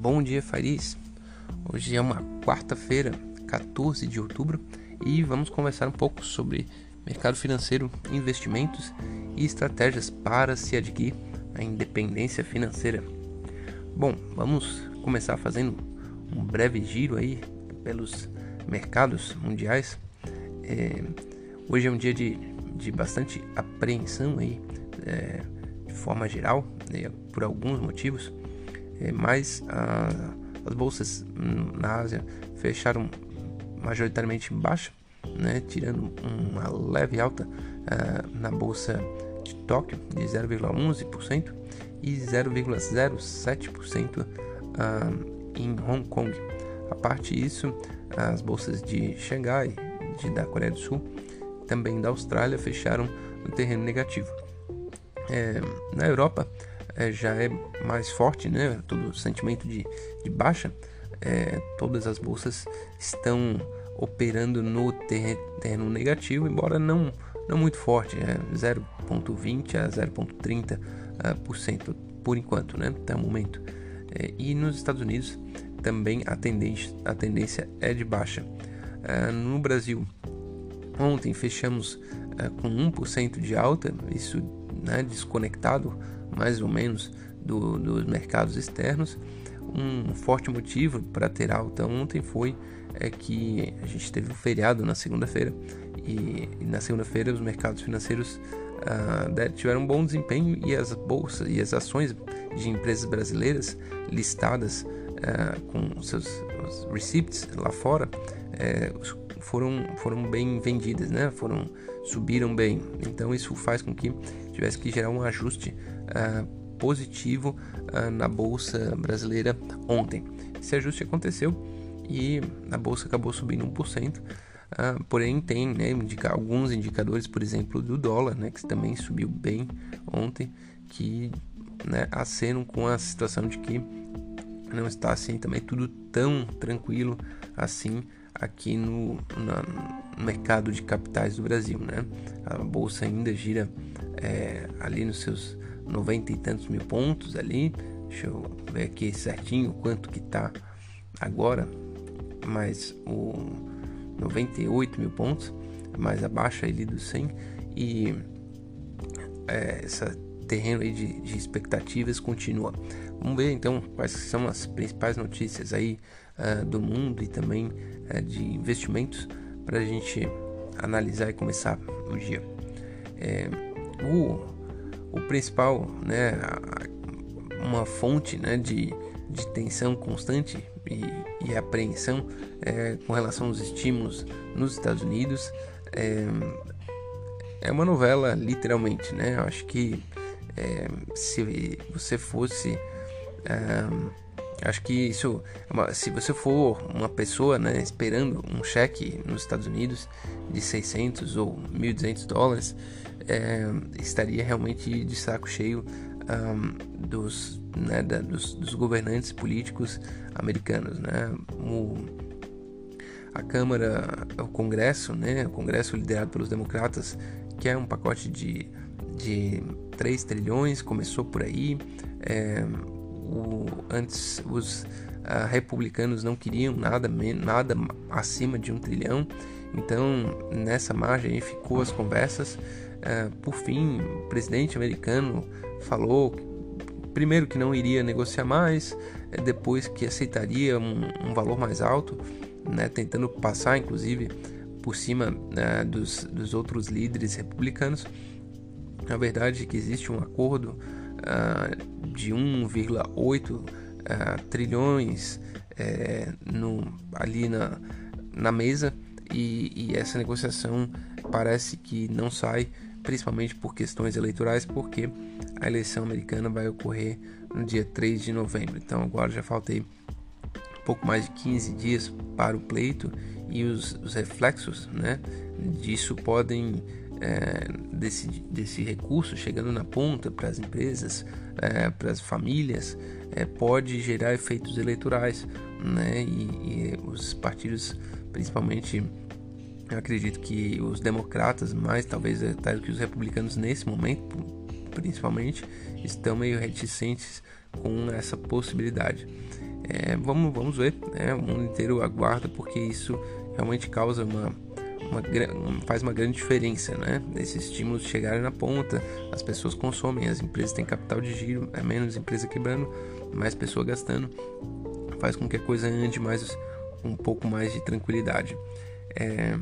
Bom dia, Fariz. Hoje é uma quarta-feira, 14 de outubro, e vamos conversar um pouco sobre mercado financeiro, investimentos e estratégias para se adquirir a independência financeira. Bom, vamos começar fazendo um breve giro aí pelos mercados mundiais. É, hoje é um dia de, de bastante apreensão aí, é, de forma geral, né, por alguns motivos. É, mas a, as bolsas na Ásia fecharam majoritariamente em baixa, né, tirando uma leve alta uh, na bolsa de Tóquio de 0,11% e 0,07% uh, em Hong Kong. A parte disso, as bolsas de Xangai, de, da Coreia do Sul, também da Austrália fecharam no terreno negativo. É, na Europa, é, já é mais forte, né? Todo o sentimento de, de baixa, é, todas as bolsas estão operando no terreno negativo, embora não, não muito forte, é 0,20 a 0,30% por, cento, por enquanto, né? Até o momento. É, e nos Estados Unidos também a tendência, a tendência é de baixa. É, no Brasil, ontem fechamos com 1% de alta, isso né, desconectado mais ou menos do, dos mercados externos. Um forte motivo para ter alta ontem foi é que a gente teve um feriado na segunda-feira e, e, na segunda-feira os mercados financeiros uh, tiveram um bom desempenho e as bolsas e as ações de empresas brasileiras listadas uh, com seus receipts lá fora uh, foram, foram bem vendidas, né? Foram subiram bem. Então isso faz com que tivesse que gerar um ajuste uh, positivo uh, na bolsa brasileira ontem. Esse ajuste aconteceu e a bolsa acabou subindo 1%. Uh, ah, porém tem né, indica, alguns indicadores, por exemplo, do dólar, né, que também subiu bem ontem, que né, acenam com a situação de que não está assim também tudo tão tranquilo assim aqui no, na, mercado de capitais do Brasil, né? A bolsa ainda gira é, ali nos seus 90 e tantos mil pontos ali. Deixa eu ver aqui certinho quanto que tá agora, mais o 98 mil pontos, mais abaixo ali do 100 e é, essa terreno aí de, de, expectativas continua. Vamos ver então quais são as principais notícias aí uh, do mundo e também uh, de investimentos para a gente analisar e começar o dia. É, o, o principal, né, uma fonte né, de, de tensão constante e, e apreensão é, com relação aos estímulos nos Estados Unidos é, é uma novela, literalmente. Né? Eu acho que é, se você fosse. É, acho que isso, é se você for uma pessoa né, esperando um cheque nos Estados Unidos de 600 ou 1.200 dólares, é, estaria realmente de saco cheio um, dos, né, da, dos, dos, governantes políticos americanos. Né? O, a Câmara, o Congresso, né, o Congresso liderado pelos democratas, que é um pacote de, de 3 trilhões, começou por aí. É, o, antes os uh, republicanos não queriam nada, nada acima de um trilhão, então nessa margem aí ficou as conversas. Uh, por fim, o presidente americano falou primeiro que não iria negociar mais, depois que aceitaria um, um valor mais alto, né, tentando passar inclusive por cima né, dos, dos outros líderes republicanos. Na verdade, que existe um acordo uh, de 1,8 uh, trilhões uh, no, ali na, na mesa e, e, essa negociação parece que não sai, principalmente por questões eleitorais, porque a eleição americana vai ocorrer no dia 3 de novembro. Então agora já faltei pouco mais de 15 dias para o pleito e os, os reflexos né, disso podem é, desse, desse recurso chegando na ponta para as empresas, é, para as famílias, é, pode gerar efeitos eleitorais, né? E, e, os partidos, principalmente, eu acredito que os democratas, mais talvez até que os republicanos nesse momento, principalmente, estão meio reticentes com essa possibilidade. É, vamos, vamos ver, né? o mundo inteiro aguarda porque isso realmente causa uma, uma, faz uma grande diferença, né? Esses estímulos chegarem na ponta, as pessoas consomem, as empresas têm capital de giro, é menos empresa quebrando, mais pessoa gastando, faz com que a coisa ande mais um pouco mais de tranquilidade. É,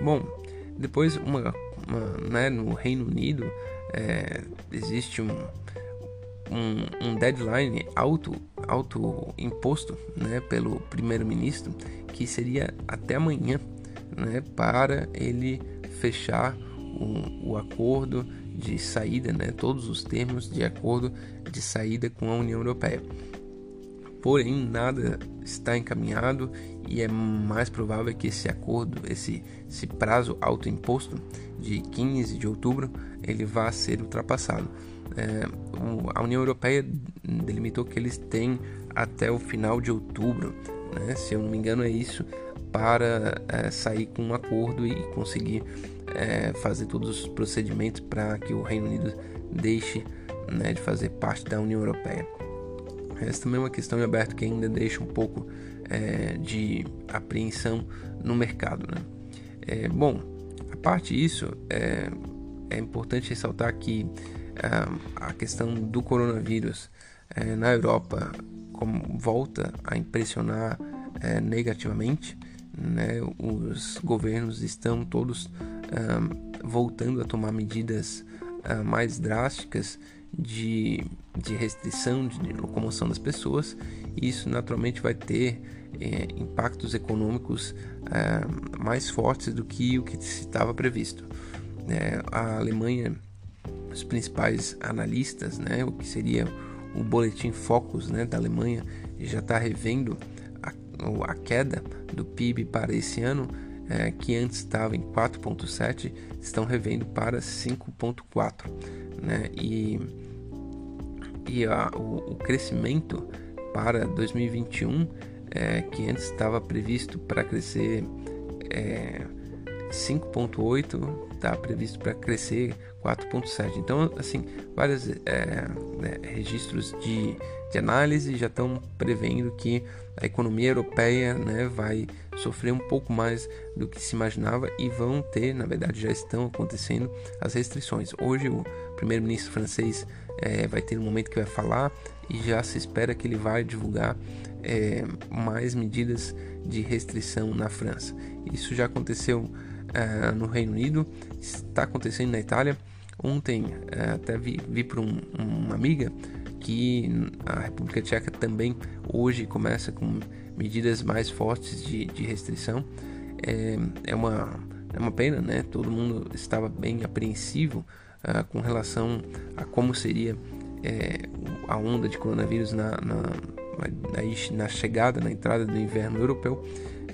bom, depois uma, uma né, no Reino Unido é, existe um, um, um, deadline auto, auto imposto né, pelo primeiro-ministro que seria até amanhã né, para ele fechar o, o acordo de saída, né, todos os termos de acordo de saída com a União Europeia. Porém, nada está encaminhado e é mais provável que esse acordo, esse, esse prazo autoimposto de 15 de outubro, ele vá ser ultrapassado. É, a União Europeia delimitou que eles têm até o final de outubro, né, se eu não me engano é isso, para é, sair com um acordo e conseguir é, fazer todos os procedimentos para que o Reino Unido deixe né, de fazer parte da União Europeia. Essa também é uma questão em aberto que ainda deixa um pouco é, de apreensão no mercado. Né? É, bom, a parte disso, é, é importante ressaltar que é, a questão do coronavírus na Europa como volta a impressionar negativamente. Né? Os governos estão todos voltando a tomar medidas mais drásticas de, de restrição de locomoção das pessoas, e isso naturalmente vai ter é, impactos econômicos é, mais fortes do que o que estava previsto. É, a Alemanha, os principais analistas, né, o que seria o boletim Focus né, da Alemanha, já está revendo a, queda do PIB para esse ano, é, que antes estava em 4,7, estão revendo para 5,4. Né, e e a, o, o, crescimento para 2021, é, que antes estava previsto para crescer é, 5,8, está previsto para crescer 4,7. Então, assim, vários é, né, registros de, de análise já estão prevendo que a economia europeia né, vai sofrer um pouco mais do que se imaginava e vão ter, na verdade, já estão acontecendo as restrições. Hoje, o primeiro-ministro francês é, vai ter um momento que vai falar e já se espera que ele vai divulgar é, mais medidas de restrição na França. Isso já aconteceu é, no Reino Unido, está acontecendo na Itália. Ontem é, até vi, vi por um, uma amiga que a República Tcheca também hoje começa com medidas mais fortes de, de restrição. É, é, uma, é uma pena, né? Todo mundo estava bem apreensivo uh, com relação a como seria é, a onda de coronavírus na, na, na, chegada, na entrada do inverno europeu,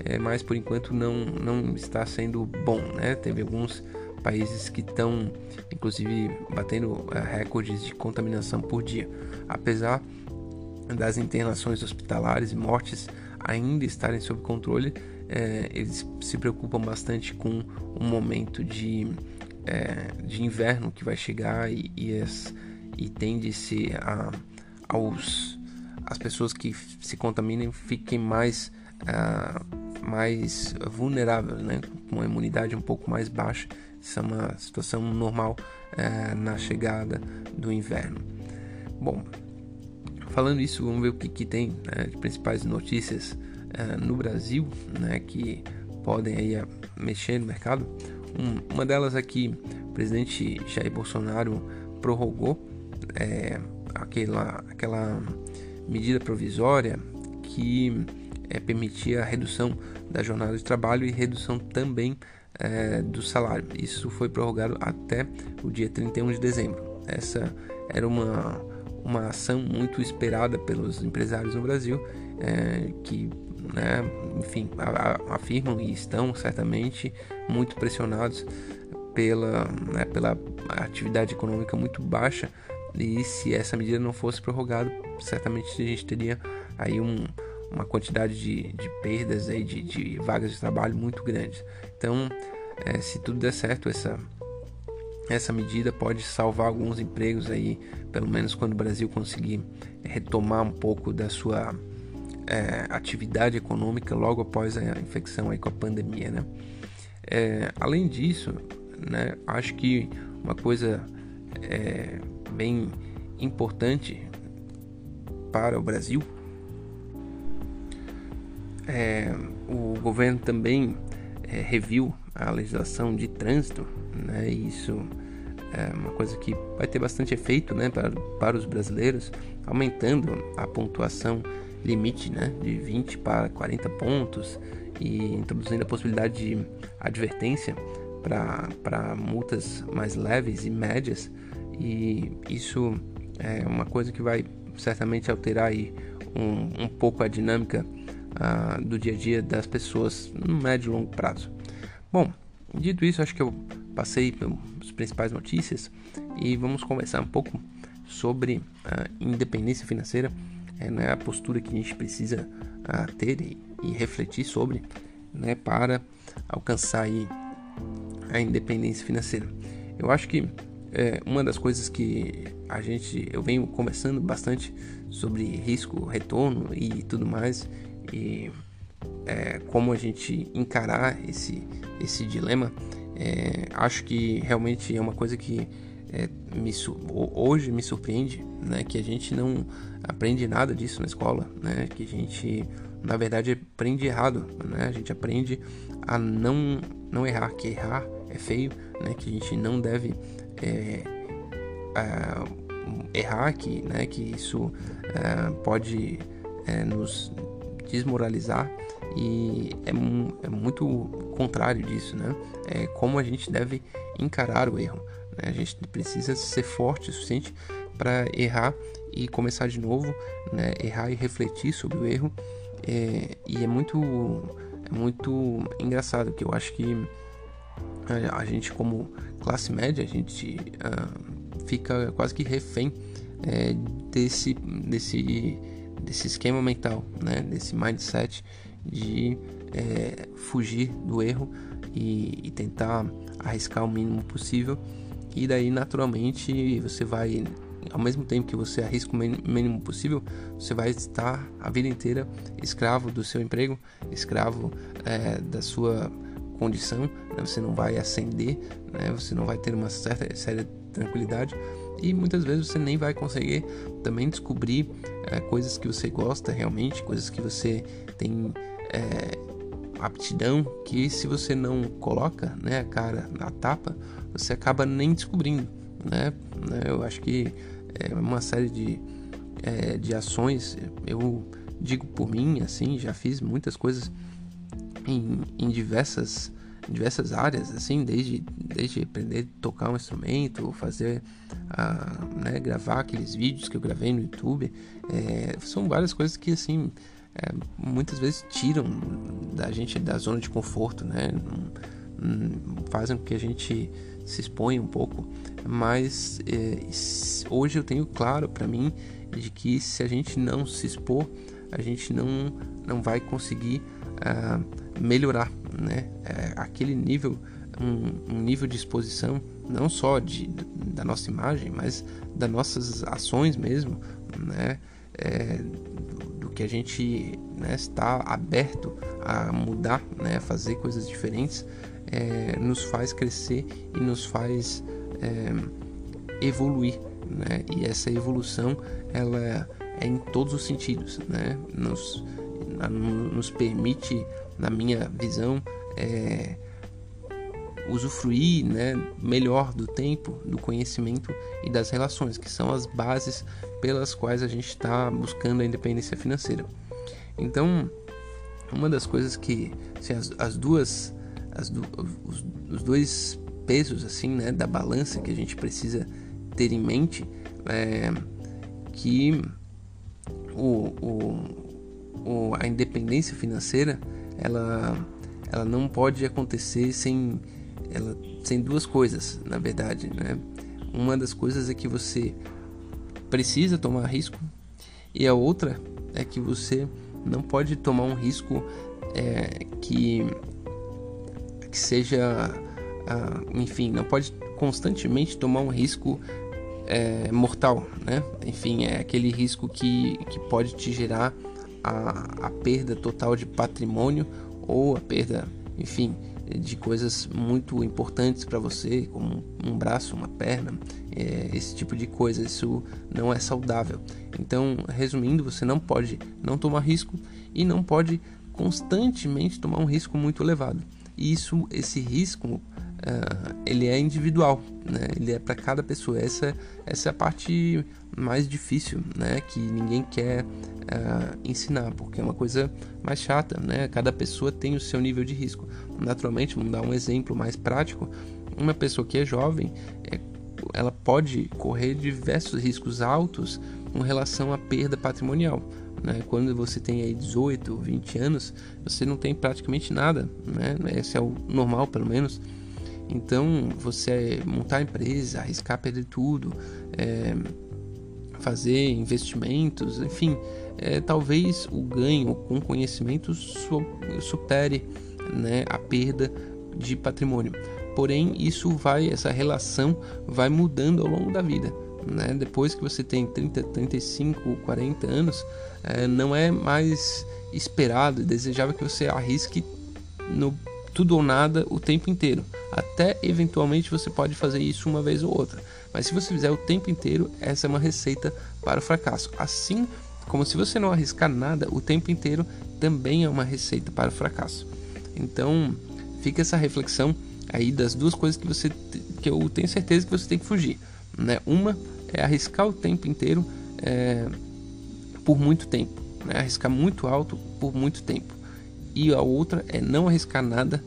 é, mas por enquanto não, não está sendo bom. Né? Teve alguns países que estão, inclusive, batendo uh, recordes de contaminação por dia. Apesar das internações hospitalares e mortes ainda estarem sob controle, é, eles se preocupam bastante com o momento de é, de inverno que vai chegar e, e, as, e tende-se a, aos as pessoas que se contaminem fiquem mais uh, mais vulneráveis, né? com uma imunidade um pouco mais baixa. Isso é uma situação normal uh, na chegada do inverno. Bom, falando isso, vamos ver o que, que tem né, de principais notícias uh, no Brasil, né, que podem aí mexer no mercado. Um, uma delas é que o presidente Jair Bolsonaro prorrogou é, aquela, aquela medida provisória que é, permitia a redução da jornada de trabalho e redução também é, do salário. Isso foi prorrogado até o dia 31 de dezembro. Essa era uma, uma ação muito esperada pelos empresários no Brasil, é, que né, enfim, afirmam e estão certamente muito pressionados pela, né, pela atividade econômica muito baixa e se essa medida não fosse prorrogada, certamente a gente teria aí um, uma quantidade de, de perdas aí de, de, vagas de trabalho muito grandes. Então, é, se tudo der certo, essa, essa medida pode salvar alguns empregos aí, pelo menos quando o Brasil conseguir retomar um pouco da sua é, atividade econômica logo após a infecção aí com a pandemia, né? É, além disso, né, acho que uma coisa é, bem importante para o Brasil é, o governo também é, reviu a legislação de trânsito, né? Isso é uma coisa que vai ter bastante efeito, né, para, para os brasileiros, aumentando a pontuação limite, né, de 20 para 40 pontos e introduzindo a possibilidade de advertência para multas mais leves e médias. E isso é uma coisa que vai certamente alterar aí um, um pouco a dinâmica uh, do dia a dia das pessoas no médio e longo prazo. Bom, dito isso, acho que eu passei pelas principais notícias e vamos conversar um pouco sobre a independência financeira, é, né, a postura que a gente precisa uh, ter e, e, refletir sobre né, para alcançar aí a independência financeira. Eu acho que é, uma das coisas que a gente eu venho conversando bastante sobre risco, retorno e tudo mais e é, como a gente encarar esse, esse dilema, é, acho que realmente é uma coisa que é, me, hoje me surpreende, né, que a gente não aprende nada disso na escola, né, que a gente na verdade aprende errado, né, a gente aprende a não, não errar, que errar é feio, né, que a gente não deve é, errar, que, né, que isso é, pode é, nos desmoralizar e é, é, muito contrário disso, né? É como a gente deve encarar o erro. Né? A gente precisa ser forte o suficiente para errar e começar de novo, né? Errar e refletir sobre o erro. É, e é muito, é muito engraçado que eu acho que a, gente como classe média a gente uh, fica quase que refém é, desse desse desse esquema mental, né? desse mindset de é, fugir do erro e, e, tentar arriscar o mínimo possível. E daí, naturalmente, você vai, ao mesmo tempo que você arrisca o mínimo possível, você vai estar a vida inteira escravo do seu emprego, escravo é, da sua condição. Né? Você não vai ascender, né? você não vai ter uma certa, certa tranquilidade e muitas vezes você nem vai conseguir também descobrir é, coisas que você gosta realmente, coisas que você tem é, aptidão, que se você não coloca né, a cara na tapa, você acaba nem descobrindo. Né? né eu acho que é uma série de, é, de ações, eu digo por mim, assim, já fiz muitas coisas em, em diversas diversas áreas, assim, desde, desde aprender a tocar um instrumento, fazer, né, gravar aqueles vídeos que eu gravei no YouTube, é, são várias coisas que, assim, é, muitas vezes tiram da gente da zona de conforto, né, fazem com que a gente se exponha um pouco, mas é, hoje eu tenho claro para mim de que se a gente não se expor, a gente não, não vai conseguir uh, melhorar né? É, aquele nível, um, um, nível de exposição não só de, da nossa imagem, mas das nossas ações mesmo, né? É, do, do, que a gente né, está aberto a mudar, né, fazer coisas diferentes, é, nos faz crescer e nos faz é, evoluir, né? E essa evolução ela é em todos os sentidos, né? Nos, nos permite na minha visão, é, usufruir né, melhor do tempo, do conhecimento e das relações, que são as bases pelas quais a gente está buscando a independência financeira. Então, uma das coisas que assim, as, as, duas, as du, os, os, dois pesos assim, né, da balança que a gente precisa ter em mente é que o, o, a independência financeira ela, ela não pode acontecer sem, ela, sem duas coisas, na verdade. Né? Uma das coisas é que você precisa tomar risco e a outra é que você não pode tomar um risco é, que, que seja, enfim, não pode constantemente tomar um risco é, mortal, né? Enfim, é aquele risco que, que pode te gerar a, a perda total de patrimônio ou a perda, enfim, de coisas muito importantes para você, como um braço, uma perna, é, esse tipo de coisa. Isso não é saudável. Então, resumindo, você não pode não tomar risco e não pode constantemente tomar um risco muito elevado. E isso, esse risco, uh, ele é individual, né? Ele é para cada pessoa. Essa, essa é a parte mais difícil, né? Que ninguém quer uh, ensinar, porque é uma coisa mais chata, né? Cada pessoa tem o seu nível de risco. Naturalmente, vamos dar um exemplo mais prático. Uma pessoa que é jovem, é, ela pode correr diversos riscos altos com relação à perda patrimonial. Né? Quando você tem aí 18, 20 anos, você não tem praticamente nada, né? Esse é o normal, pelo menos. Então, você montar empresa, arriscar perder tudo, é, fazer investimentos, enfim, é, talvez o ganho com conhecimento supere né, a perda de patrimônio. Porém, isso vai, essa relação vai mudando ao longo da vida. Né? Depois que você tem 30, 35, 40 anos, é, não é mais esperado e desejável que você arrisque no tudo ou nada o tempo inteiro. Até eventualmente você pode fazer isso uma vez ou outra. Mas se você fizer o tempo inteiro, essa é uma receita para o fracasso. Assim como se você não arriscar nada o tempo inteiro, também é uma receita para o fracasso. Então, fica essa reflexão aí das duas coisas que você que eu tenho certeza que você tem que fugir, né? Uma é arriscar o tempo inteiro é, por muito tempo, né? arriscar muito alto por muito tempo. E a outra é não arriscar nada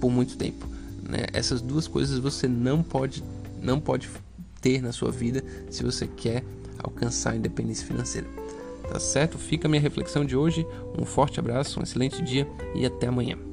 por muito tempo. Né? Essas duas coisas você não pode, não pode ter na sua vida se você quer alcançar a independência financeira. Tá certo? Fica a minha reflexão de hoje. Um forte abraço, um excelente dia e até amanhã.